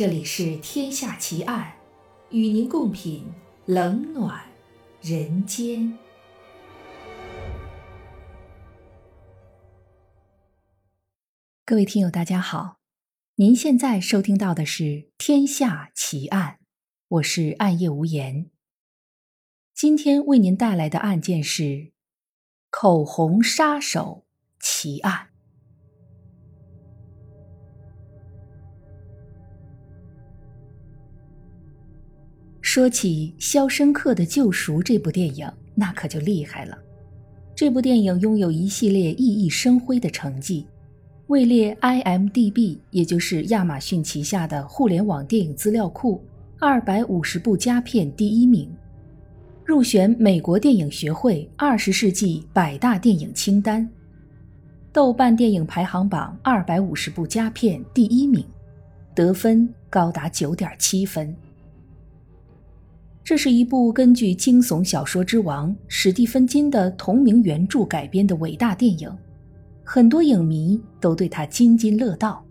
这里是《天下奇案》，与您共品冷暖人间。各位听友，大家好，您现在收听到的是《天下奇案》，我是暗夜无言。今天为您带来的案件是口红杀手奇案。说起《肖申克的救赎》这部电影，那可就厉害了。这部电影拥有一系列熠熠生辉的成绩，位列 IMDB，也就是亚马逊旗下的互联网电影资料库二百五十部佳片第一名，入选美国电影学会二十世纪百大电影清单，豆瓣电影排行榜二百五十部佳片第一名，得分高达九点七分。这是一部根据惊悚小说之王史蒂芬金的同名原著改编的伟大电影，很多影迷都对他津津乐道。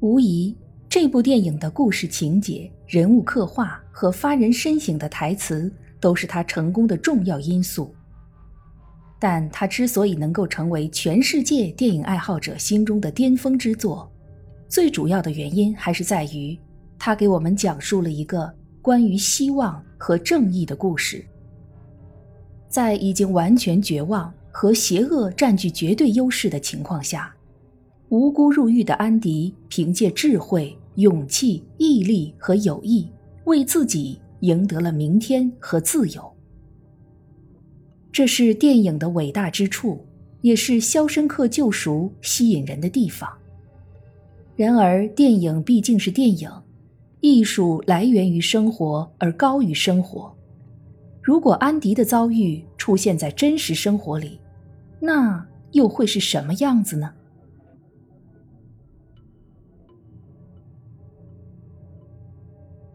无疑，这部电影的故事情节、人物刻画和发人深省的台词都是他成功的重要因素。但他之所以能够成为全世界电影爱好者心中的巅峰之作，最主要的原因还是在于他给我们讲述了一个。关于希望和正义的故事，在已经完全绝望和邪恶占据绝对优势的情况下，无辜入狱的安迪凭借智慧、勇气、毅力和友谊，为自己赢得了明天和自由。这是电影的伟大之处，也是《肖申克救赎》吸引人的地方。然而，电影毕竟是电影。艺术来源于生活而高于生活。如果安迪的遭遇出现在真实生活里，那又会是什么样子呢？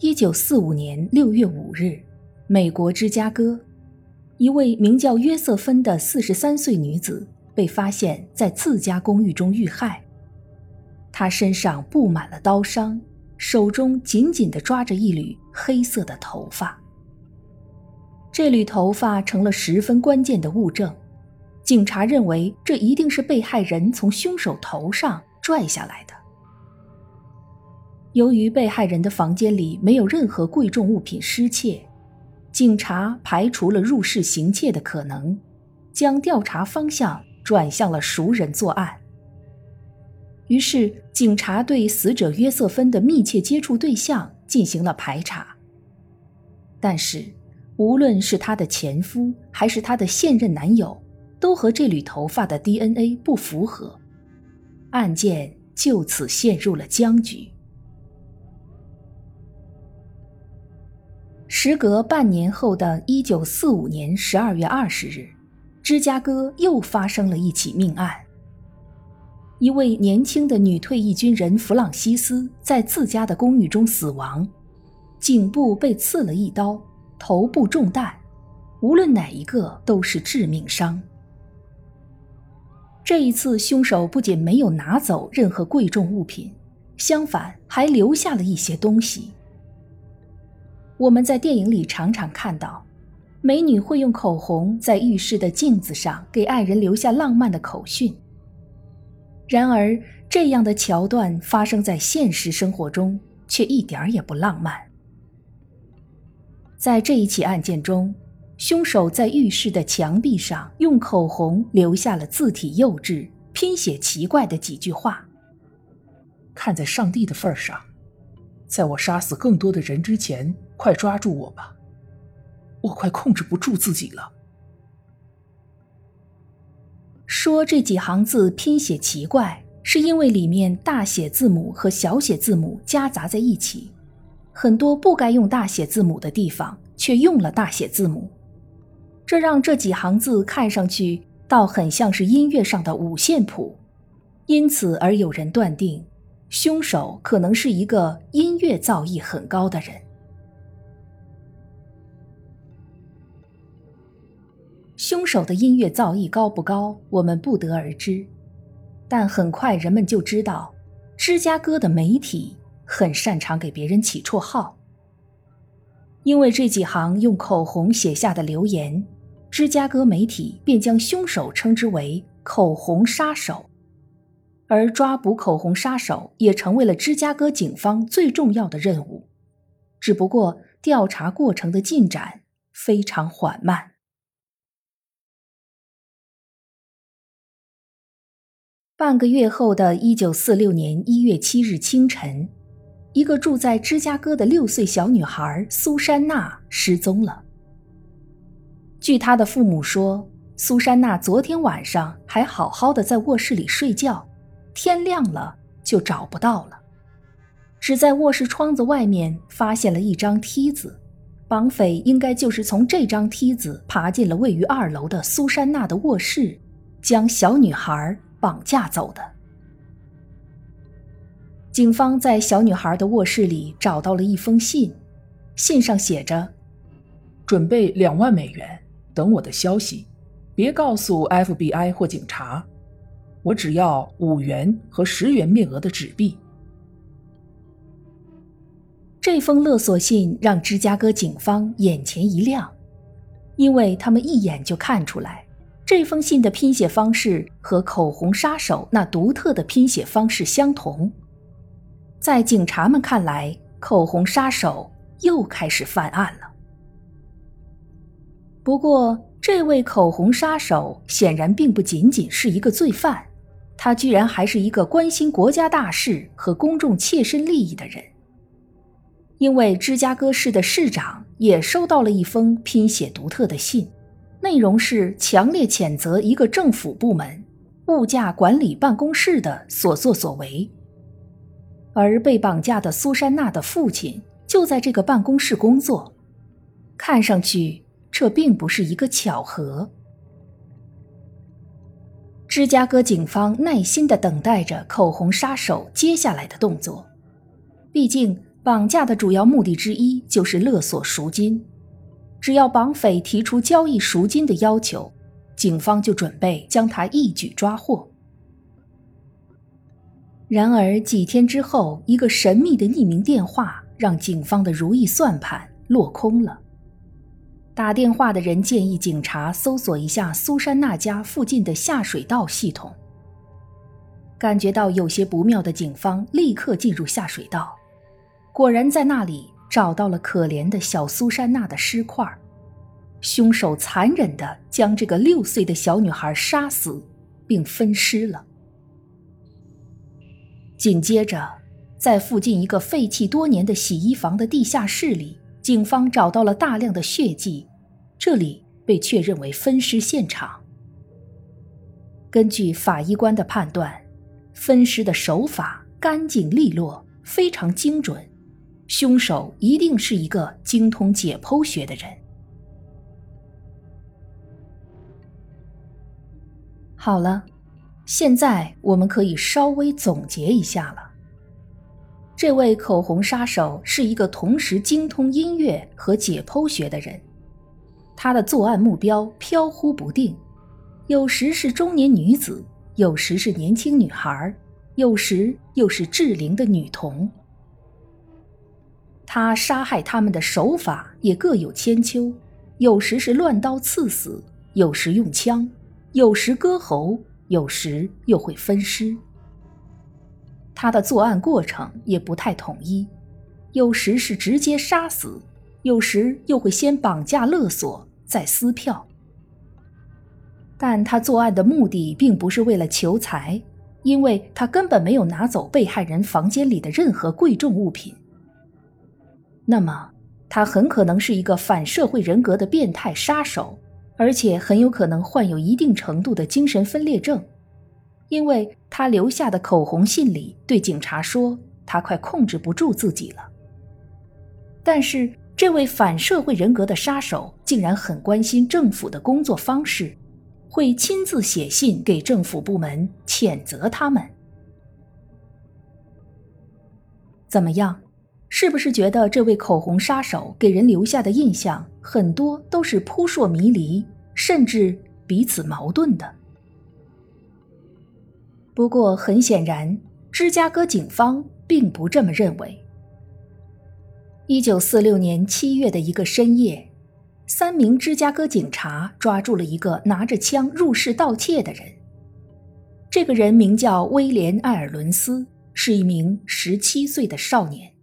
一九四五年六月五日，美国芝加哥，一位名叫约瑟芬的四十三岁女子被发现在自家公寓中遇害。她身上布满了刀伤。手中紧紧地抓着一缕黑色的头发，这缕头发成了十分关键的物证。警察认为这一定是被害人从凶手头上拽下来的。由于被害人的房间里没有任何贵重物品失窃，警察排除了入室行窃的可能，将调查方向转向了熟人作案。于是，警察对死者约瑟芬的密切接触对象进行了排查。但是，无论是她的前夫还是她的现任男友，都和这缕头发的 DNA 不符合，案件就此陷入了僵局。时隔半年后的一九四五年十二月二十日，芝加哥又发生了一起命案。一位年轻的女退役军人弗朗西斯在自家的公寓中死亡，颈部被刺了一刀，头部中弹，无论哪一个都是致命伤。这一次，凶手不仅没有拿走任何贵重物品，相反还留下了一些东西。我们在电影里常常看到，美女会用口红在浴室的镜子上给爱人留下浪漫的口讯。然而，这样的桥段发生在现实生活中，却一点儿也不浪漫。在这一起案件中，凶手在浴室的墙壁上用口红留下了字体幼稚、拼写奇怪的几句话：“看在上帝的份上，在我杀死更多的人之前，快抓住我吧！我快控制不住自己了。”说这几行字拼写奇怪，是因为里面大写字母和小写字母夹杂在一起，很多不该用大写字母的地方却用了大写字母，这让这几行字看上去倒很像是音乐上的五线谱，因此而有人断定，凶手可能是一个音乐造诣很高的人。凶手的音乐造诣高不高，我们不得而知。但很快人们就知道，芝加哥的媒体很擅长给别人起绰号。因为这几行用口红写下的留言，芝加哥媒体便将凶手称之为“口红杀手”，而抓捕口红杀手也成为了芝加哥警方最重要的任务。只不过调查过程的进展非常缓慢。半个月后的一九四六年一月七日清晨，一个住在芝加哥的六岁小女孩苏珊娜失踪了。据她的父母说，苏珊娜昨天晚上还好好的在卧室里睡觉，天亮了就找不到了。只在卧室窗子外面发现了一张梯子，绑匪应该就是从这张梯子爬进了位于二楼的苏珊娜的卧室，将小女孩。绑架走的。警方在小女孩的卧室里找到了一封信，信上写着：“准备两万美元，等我的消息，别告诉 FBI 或警察。我只要五元和十元面额的纸币。”这封勒索信让芝加哥警方眼前一亮，因为他们一眼就看出来。这封信的拼写方式和口红杀手那独特的拼写方式相同，在警察们看来，口红杀手又开始犯案了。不过，这位口红杀手显然并不仅仅是一个罪犯，他居然还是一个关心国家大事和公众切身利益的人，因为芝加哥市的市长也收到了一封拼写独特的信。内容是强烈谴责一个政府部门——物价管理办公室的所作所为，而被绑架的苏珊娜的父亲就在这个办公室工作。看上去，这并不是一个巧合。芝加哥警方耐心地等待着口红杀手接下来的动作，毕竟绑架的主要目的之一就是勒索赎金。只要绑匪提出交易赎金的要求，警方就准备将他一举抓获。然而几天之后，一个神秘的匿名电话让警方的如意算盘落空了。打电话的人建议警察搜索一下苏珊娜家附近的下水道系统。感觉到有些不妙的警方立刻进入下水道，果然在那里。找到了可怜的小苏珊娜的尸块，凶手残忍地将这个六岁的小女孩杀死，并分尸了。紧接着，在附近一个废弃多年的洗衣房的地下室里，警方找到了大量的血迹，这里被确认为分尸现场。根据法医官的判断，分尸的手法干净利落，非常精准。凶手一定是一个精通解剖学的人。好了，现在我们可以稍微总结一下了。这位口红杀手是一个同时精通音乐和解剖学的人，他的作案目标飘忽不定，有时是中年女子，有时是年轻女孩，有时又是适龄的女童。他杀害他们的手法也各有千秋，有时是乱刀刺死，有时用枪，有时割喉，有时又会分尸。他的作案过程也不太统一，有时是直接杀死，有时又会先绑架勒索，再撕票。但他作案的目的并不是为了求财，因为他根本没有拿走被害人房间里的任何贵重物品。那么，他很可能是一个反社会人格的变态杀手，而且很有可能患有一定程度的精神分裂症，因为他留下的口红信里对警察说他快控制不住自己了。但是，这位反社会人格的杀手竟然很关心政府的工作方式，会亲自写信给政府部门谴责他们。怎么样？是不是觉得这位口红杀手给人留下的印象很多都是扑朔迷离，甚至彼此矛盾的？不过很显然，芝加哥警方并不这么认为。一九四六年七月的一个深夜，三名芝加哥警察抓住了一个拿着枪入室盗窃的人。这个人名叫威廉·艾尔伦斯，是一名十七岁的少年。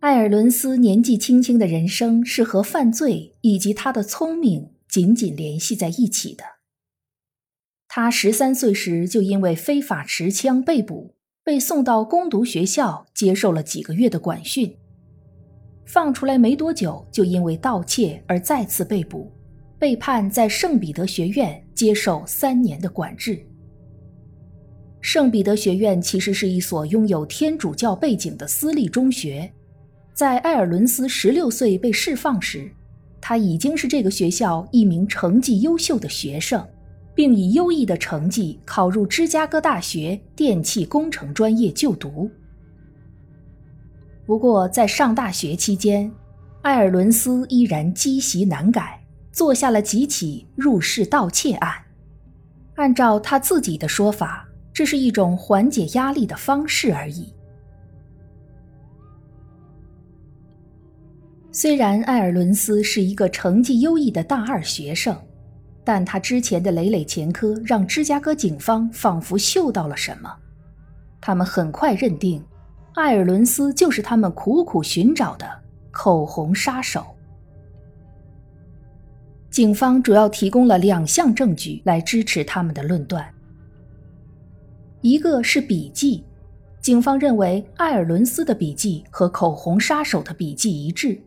艾尔伦斯年纪轻轻的人生是和犯罪以及他的聪明紧紧联系在一起的。他十三岁时就因为非法持枪被捕，被送到攻读学校接受了几个月的管训。放出来没多久，就因为盗窃而再次被捕，被判在圣彼得学院接受三年的管制。圣彼得学院其实是一所拥有天主教背景的私立中学。在艾尔伦斯十六岁被释放时，他已经是这个学校一名成绩优秀的学生，并以优异的成绩考入芝加哥大学电气工程专业就读。不过，在上大学期间，艾尔伦斯依然积习难改，做下了几起入室盗窃案。按照他自己的说法，这是一种缓解压力的方式而已。虽然艾尔伦斯是一个成绩优异的大二学生，但他之前的累累前科让芝加哥警方仿佛嗅到了什么。他们很快认定，艾尔伦斯就是他们苦苦寻找的口红杀手。警方主要提供了两项证据来支持他们的论断：一个是笔记，警方认为艾尔伦斯的笔记和口红杀手的笔记一致。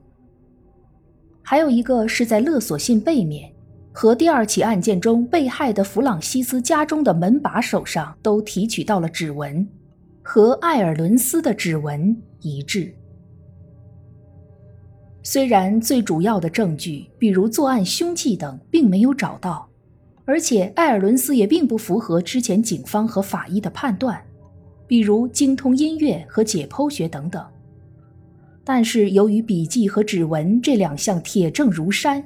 还有一个是在勒索信背面，和第二起案件中被害的弗朗西斯家中的门把手上都提取到了指纹，和艾尔伦斯的指纹一致。虽然最主要的证据，比如作案凶器等，并没有找到，而且艾尔伦斯也并不符合之前警方和法医的判断，比如精通音乐和解剖学等等。但是，由于笔记和指纹这两项铁证如山，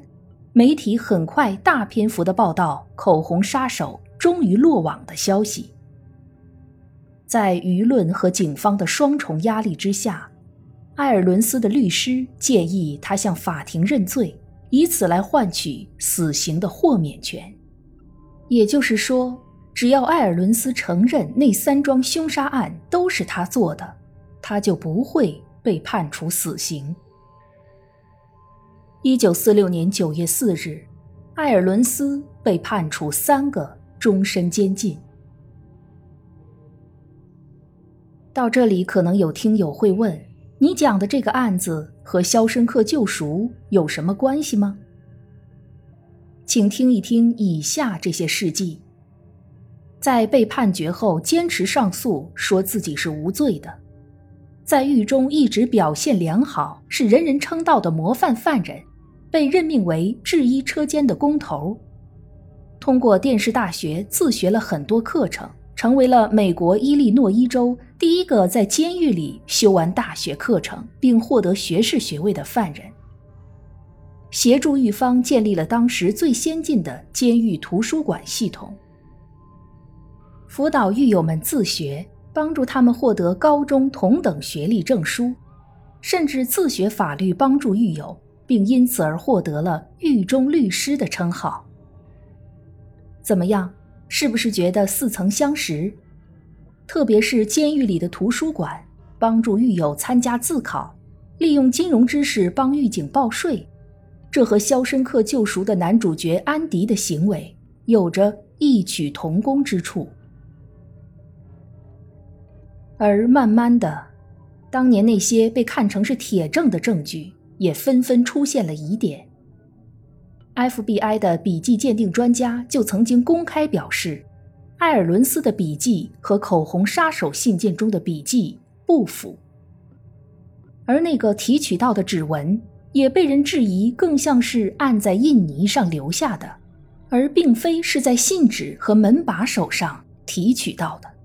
媒体很快大篇幅的报道口红杀手终于落网的消息。在舆论和警方的双重压力之下，艾尔伦斯的律师建议他向法庭认罪，以此来换取死刑的豁免权。也就是说，只要艾尔伦斯承认那三桩凶杀案都是他做的，他就不会。被判处死刑。一九四六年九月四日，艾尔伦斯被判处三个终身监禁。到这里，可能有听友会问：你讲的这个案子和《肖申克救赎》有什么关系吗？请听一听以下这些事迹。在被判决后，坚持上诉，说自己是无罪的。在狱中一直表现良好，是人人称道的模范犯人，被任命为制衣车间的工头。通过电视大学自学了很多课程，成为了美国伊利诺伊州第一个在监狱里修完大学课程并获得学士学位的犯人。协助狱方建立了当时最先进的监狱图书馆系统，辅导狱友们自学。帮助他们获得高中同等学历证书，甚至自学法律帮助狱友，并因此而获得了“狱中律师”的称号。怎么样？是不是觉得似曾相识？特别是监狱里的图书馆，帮助狱友参加自考，利用金融知识帮狱警报税，这和《肖申克救赎》的男主角安迪的行为有着异曲同工之处。而慢慢的，当年那些被看成是铁证的证据，也纷纷出现了疑点。FBI 的笔迹鉴定专家就曾经公开表示，艾尔伦斯的笔记和口红杀手信件中的笔记不符，而那个提取到的指纹也被人质疑更像是按在印泥上留下的，而并非是在信纸和门把手上提取到的。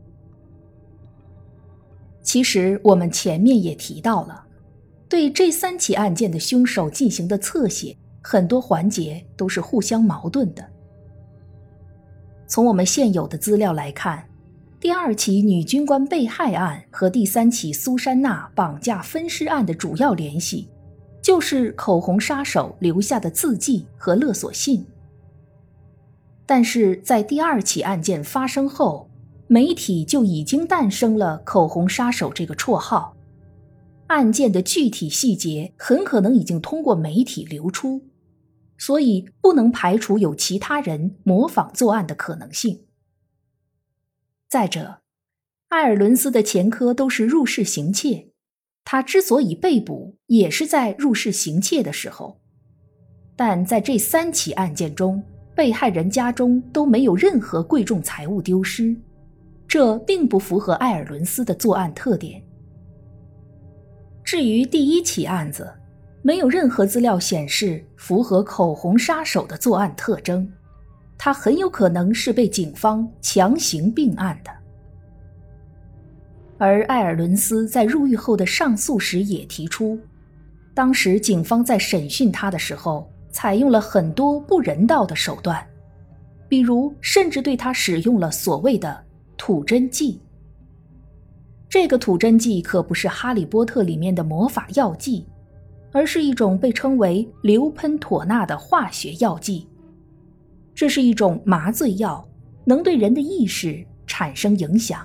其实我们前面也提到了，对这三起案件的凶手进行的侧写，很多环节都是互相矛盾的。从我们现有的资料来看，第二起女军官被害案和第三起苏珊娜绑架分尸案的主要联系，就是口红杀手留下的字迹和勒索信。但是在第二起案件发生后，媒体就已经诞生了“口红杀手”这个绰号，案件的具体细节很可能已经通过媒体流出，所以不能排除有其他人模仿作案的可能性。再者，艾尔伦斯的前科都是入室行窃，他之所以被捕，也是在入室行窃的时候。但在这三起案件中，被害人家中都没有任何贵重财物丢失，这并不符合艾尔伦斯的作案特点。至于第一起案子，没有任何资料显示符合口红杀手的作案特征。他很有可能是被警方强行并案的，而艾尔伦斯在入狱后的上诉时也提出，当时警方在审讯他的时候采用了很多不人道的手段，比如甚至对他使用了所谓的吐真剂。这个吐真剂可不是《哈利波特》里面的魔法药剂，而是一种被称为硫喷妥钠的化学药剂。这是一种麻醉药，能对人的意识产生影响，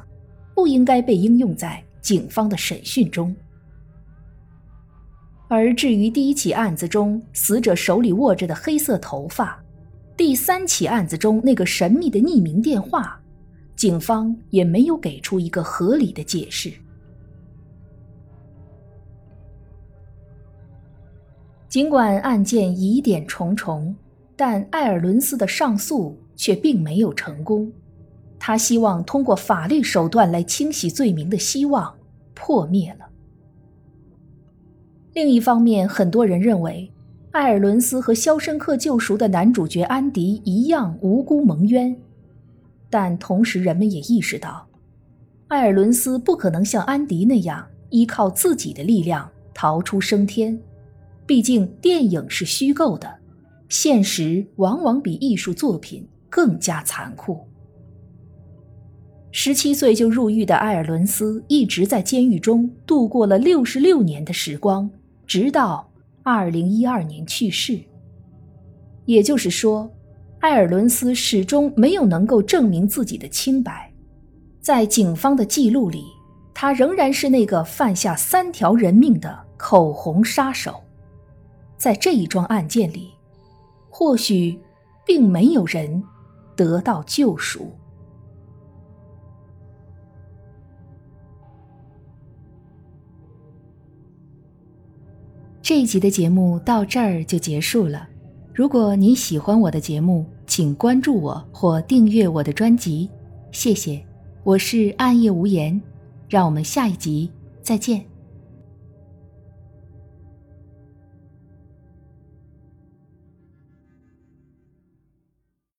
不应该被应用在警方的审讯中。而至于第一起案子中死者手里握着的黑色头发，第三起案子中那个神秘的匿名电话，警方也没有给出一个合理的解释。尽管案件疑点重重。但艾尔伦斯的上诉却并没有成功，他希望通过法律手段来清洗罪名的希望破灭了。另一方面，很多人认为，艾尔伦斯和《肖申克救赎》的男主角安迪一样无辜蒙冤，但同时人们也意识到，艾尔伦斯不可能像安迪那样依靠自己的力量逃出升天，毕竟电影是虚构的。现实往往比艺术作品更加残酷。十七岁就入狱的埃尔伦斯一直在监狱中度过了六十六年的时光，直到二零一二年去世。也就是说，埃尔伦斯始终没有能够证明自己的清白。在警方的记录里，他仍然是那个犯下三条人命的口红杀手。在这一桩案件里。或许，并没有人得到救赎。这一集的节目到这儿就结束了。如果你喜欢我的节目，请关注我或订阅我的专辑，谢谢。我是暗夜无言，让我们下一集再见。